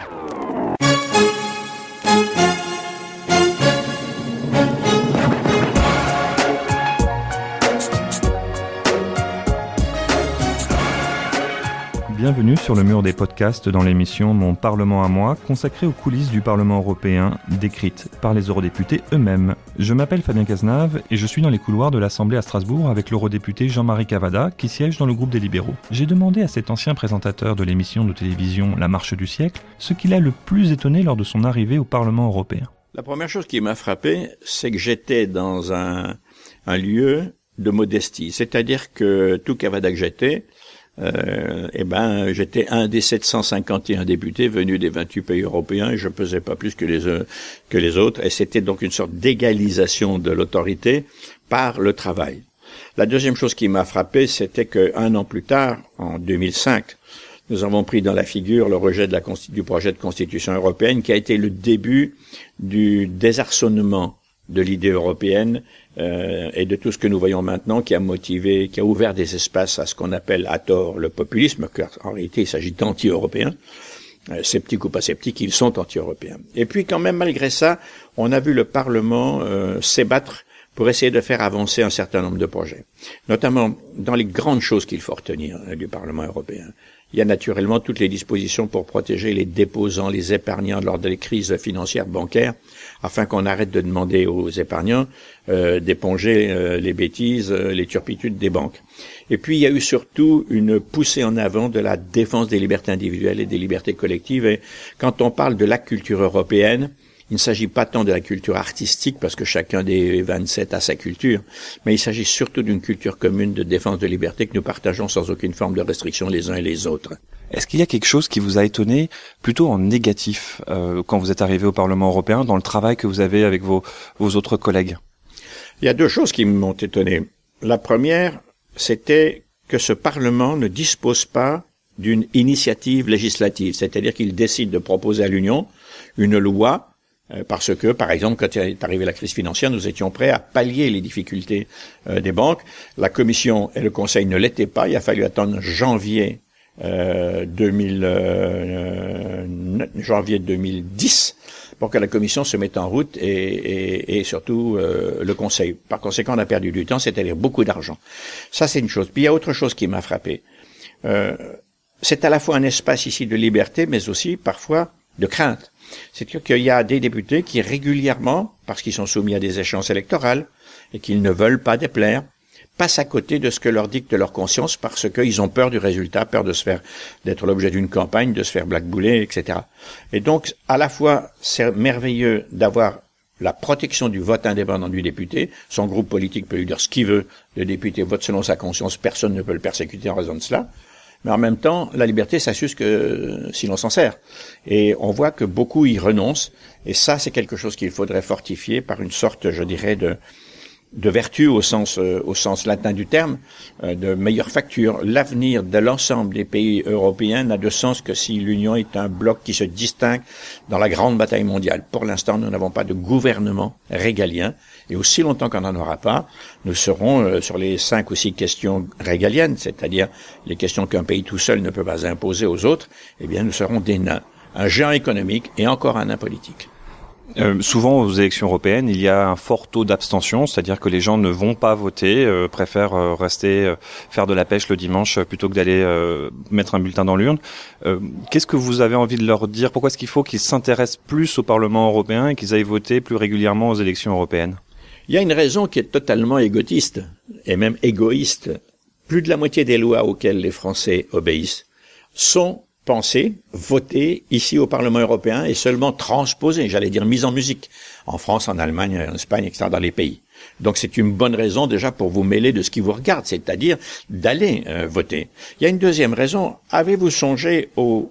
Yeah. Bienvenue sur le mur des podcasts dans l'émission Mon Parlement à moi, consacrée aux coulisses du Parlement européen, décrites par les eurodéputés eux-mêmes. Je m'appelle Fabien Cazenave et je suis dans les couloirs de l'Assemblée à Strasbourg avec l'eurodéputé Jean-Marie Cavada qui siège dans le groupe des libéraux. J'ai demandé à cet ancien présentateur de l'émission de télévision La Marche du siècle ce qui l'a le plus étonné lors de son arrivée au Parlement européen. La première chose qui m'a frappé, c'est que j'étais dans un, un lieu de modestie. C'est-à-dire que tout Cavada que j'étais, euh, eh ben, j'étais un des 751 députés venus des 28 pays européens et je pesais pas plus que les, euh, que les autres. Et c'était donc une sorte d'égalisation de l'autorité par le travail. La deuxième chose qui m'a frappé, c'était qu'un an plus tard, en 2005, nous avons pris dans la figure le rejet du projet de constitution européenne qui a été le début du désarçonnement de l'idée européenne euh, et de tout ce que nous voyons maintenant qui a motivé, qui a ouvert des espaces à ce qu'on appelle à tort le populisme, car en réalité il s'agit d'anti-européens. Euh, sceptiques ou pas sceptiques, ils sont anti-européens. Et puis quand même, malgré ça, on a vu le Parlement euh, s'ébattre pour essayer de faire avancer un certain nombre de projets, notamment dans les grandes choses qu'il faut retenir euh, du Parlement européen. Il y a naturellement toutes les dispositions pour protéger les déposants, les épargnants lors des crises financières bancaires, afin qu'on arrête de demander aux épargnants euh, d'éponger euh, les bêtises, euh, les turpitudes des banques. Et puis il y a eu surtout une poussée en avant de la défense des libertés individuelles et des libertés collectives. Et quand on parle de la culture européenne, il ne s'agit pas tant de la culture artistique, parce que chacun des 27 a sa culture, mais il s'agit surtout d'une culture commune de défense de liberté que nous partageons sans aucune forme de restriction les uns et les autres. Est-ce qu'il y a quelque chose qui vous a étonné plutôt en négatif euh, quand vous êtes arrivé au Parlement européen dans le travail que vous avez avec vos, vos autres collègues? Il y a deux choses qui m'ont étonné. La première, c'était que ce Parlement ne dispose pas d'une initiative législative, c'est-à-dire qu'il décide de proposer à l'Union une loi parce que, par exemple, quand est arrivée la crise financière, nous étions prêts à pallier les difficultés euh, des banques. La Commission et le Conseil ne l'étaient pas. Il a fallu attendre janvier euh, 2000, euh, janvier 2010 pour que la Commission se mette en route et, et, et surtout le Conseil. Par conséquent, on a perdu du temps, c'est-à-dire beaucoup d'argent. Ça, c'est une chose. Puis il y a autre chose qui m'a frappé. c'est à la fois un espace ici de liberté, mais aussi parfois de crainte. C'est-à-dire qu'il y a des députés qui régulièrement, parce qu'ils sont soumis à des échéances électorales et qu'ils ne veulent pas déplaire, passent à côté de ce que leur dicte leur conscience parce qu'ils ont peur du résultat, peur de se faire, d'être l'objet d'une campagne, de se faire blackbouler, etc. Et donc, à la fois, c'est merveilleux d'avoir la protection du vote indépendant du député. Son groupe politique peut lui dire ce qu'il veut. Le député vote selon sa conscience. Personne ne peut le persécuter en raison de cela mais en même temps, la liberté, ça que si l'on s'en sert. Et on voit que beaucoup y renoncent, et ça, c'est quelque chose qu'il faudrait fortifier par une sorte, je dirais, de, de vertu au sens, euh, au sens latin du terme, euh, de meilleure facture. L'avenir de l'ensemble des pays européens n'a de sens que si l'Union est un bloc qui se distingue dans la grande bataille mondiale. Pour l'instant, nous n'avons pas de gouvernement régalien, et aussi longtemps qu'on n'en aura pas, nous serons euh, sur les cinq ou six questions régaliennes, c'est-à-dire les questions qu'un pays tout seul ne peut pas imposer aux autres, eh bien, nous serons des nains. Un géant économique et encore un nain politique. Euh, souvent aux élections européennes, il y a un fort taux d'abstention, c'est-à-dire que les gens ne vont pas voter, euh, préfèrent euh, rester faire de la pêche le dimanche plutôt que d'aller mettre un bulletin dans l'urne. Qu'est-ce que vous avez envie de leur dire? Pourquoi est-ce qu'il faut qu'ils s'intéressent plus au Parlement européen et qu'ils aillent voter plus régulièrement aux élections européennes? Il y a une raison qui est totalement égotiste et même égoïste. Plus de la moitié des lois auxquelles les Français obéissent sont pensée, votée ici au Parlement européen et seulement transposée, j'allais dire mise en musique, en France, en Allemagne, en Espagne, etc., dans les pays. Donc c'est une bonne raison déjà pour vous mêler de ce qui vous regarde, c'est-à-dire d'aller euh, voter. Il y a une deuxième raison. Avez-vous songé aux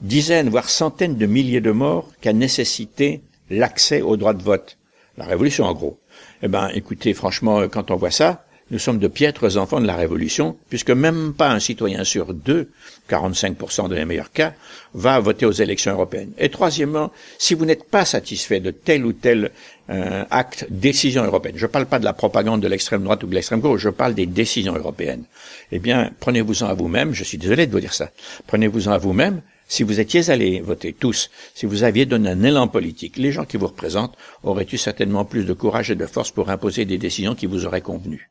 dizaines, voire centaines de milliers de morts qu'a nécessité l'accès au droit de vote? La Révolution, en gros. Eh ben, écoutez, franchement, quand on voit ça, nous sommes de piètres enfants de la Révolution, puisque même pas un citoyen sur deux, 45% de les meilleurs cas, va voter aux élections européennes. Et troisièmement, si vous n'êtes pas satisfait de tel ou tel euh, acte, décision européenne, je ne parle pas de la propagande de l'extrême droite ou de l'extrême gauche, je parle des décisions européennes, eh bien, prenez-vous-en à vous-même, je suis désolé de vous dire ça, prenez-vous-en à vous-même, si vous étiez allés voter tous, si vous aviez donné un élan politique, les gens qui vous représentent auraient eu certainement plus de courage et de force pour imposer des décisions qui vous auraient convenu.